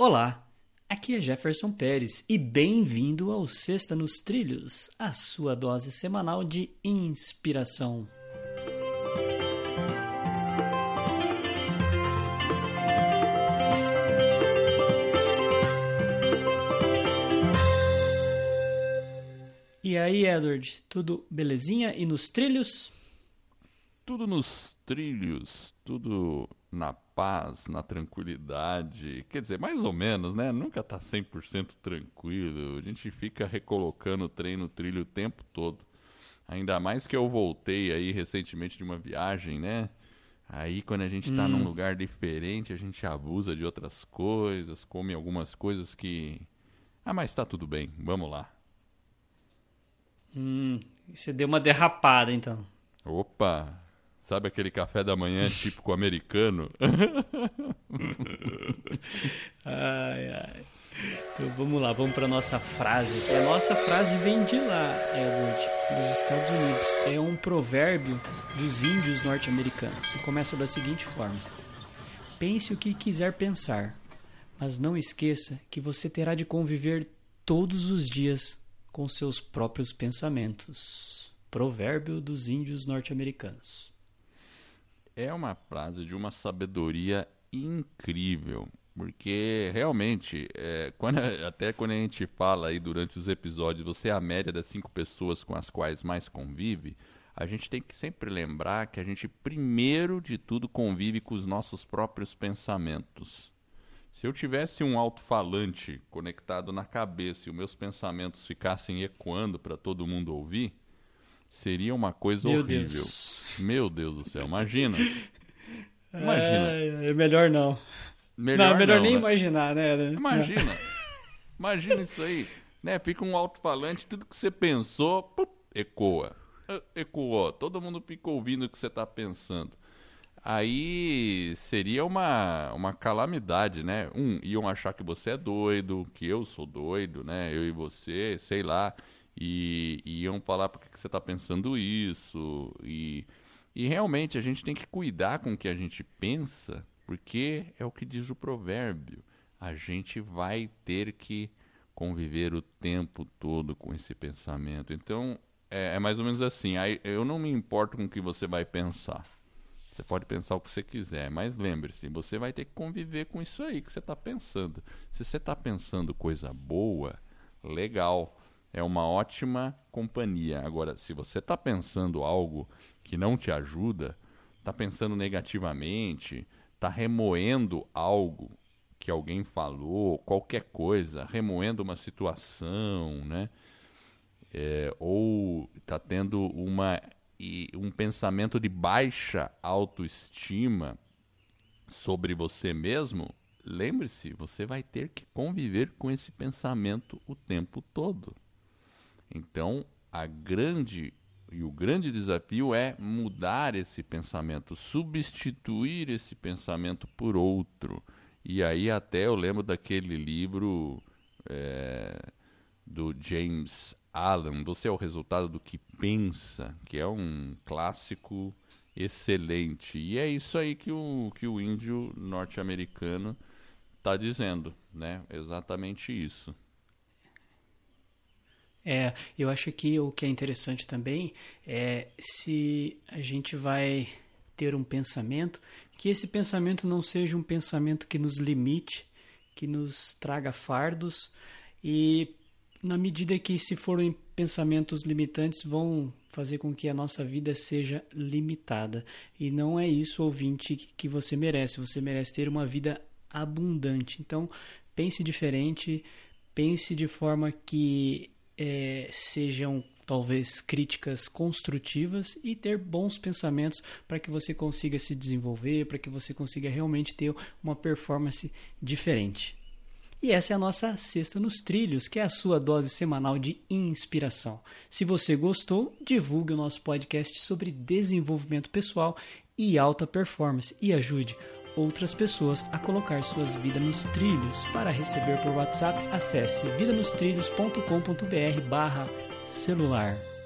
Olá, aqui é Jefferson Pérez e bem-vindo ao Sexta nos Trilhos, a sua dose semanal de inspiração. E aí, Edward, tudo belezinha e nos trilhos? Tudo nos trilhos, tudo na paz, na tranquilidade. Quer dizer, mais ou menos, né? Nunca tá 100% tranquilo. A gente fica recolocando o trem no trilho o tempo todo. Ainda mais que eu voltei aí recentemente de uma viagem, né? Aí quando a gente tá hum. num lugar diferente, a gente abusa de outras coisas, come algumas coisas que. Ah, mas tá tudo bem, vamos lá. Hum, você deu uma derrapada então. Opa! Sabe aquele café da manhã típico americano? ai, ai. Então vamos lá, vamos para nossa frase. A nossa frase vem de lá, Edward, dos Estados Unidos. É um provérbio dos índios norte-americanos. E começa da seguinte forma: Pense o que quiser pensar, mas não esqueça que você terá de conviver todos os dias com seus próprios pensamentos. Provérbio dos índios norte-americanos é uma frase de uma sabedoria incrível. Porque realmente, é, quando, até quando a gente fala aí durante os episódios, você é a média das cinco pessoas com as quais mais convive, a gente tem que sempre lembrar que a gente, primeiro de tudo, convive com os nossos próprios pensamentos. Se eu tivesse um alto-falante conectado na cabeça e os meus pensamentos ficassem ecoando para todo mundo ouvir, seria uma coisa Meu horrível. Deus. Meu Deus do céu, imagina. Imagina. É, é melhor não. Melhor não, é melhor não, nem né? imaginar, né? Imagina. Imagina isso aí. Né? Fica um alto-falante, tudo que você pensou, pup, ecoa. Ecoou. Todo mundo fica ouvindo o que você está pensando. Aí seria uma, uma calamidade, né? Um, iam achar que você é doido, que eu sou doido, né? Eu e você, sei lá e, e iam falar por que você está pensando isso. E, e realmente a gente tem que cuidar com o que a gente pensa, porque é o que diz o provérbio. A gente vai ter que conviver o tempo todo com esse pensamento. Então, é, é mais ou menos assim. Aí, eu não me importo com o que você vai pensar. Você pode pensar o que você quiser, mas lembre-se, você vai ter que conviver com isso aí que você está pensando. Se você está pensando coisa boa, legal é uma ótima companhia. Agora, se você está pensando algo que não te ajuda, está pensando negativamente, está remoendo algo que alguém falou, qualquer coisa, remoendo uma situação, né? É, ou está tendo uma, um pensamento de baixa autoestima sobre você mesmo, lembre-se, você vai ter que conviver com esse pensamento o tempo todo. Então, a grande e o grande desafio é mudar esse pensamento, substituir esse pensamento por outro. E aí até eu lembro daquele livro é, do James Allen, Você é o resultado do que pensa, que é um clássico excelente. E é isso aí que o, que o índio norte-americano está dizendo, né? Exatamente isso. É, eu acho que o que é interessante também é se a gente vai ter um pensamento, que esse pensamento não seja um pensamento que nos limite, que nos traga fardos e na medida que se forem pensamentos limitantes vão fazer com que a nossa vida seja limitada. E não é isso, ouvinte, que você merece. Você merece ter uma vida abundante. Então, pense diferente, pense de forma que é, sejam talvez críticas construtivas e ter bons pensamentos para que você consiga se desenvolver, para que você consiga realmente ter uma performance diferente. E essa é a nossa Sexta nos Trilhos, que é a sua dose semanal de inspiração. Se você gostou, divulgue o nosso podcast sobre desenvolvimento pessoal e alta performance e ajude outras pessoas a colocar suas vidas nos trilhos. Para receber por WhatsApp, acesse vidanostrilhos.com.br barra celular.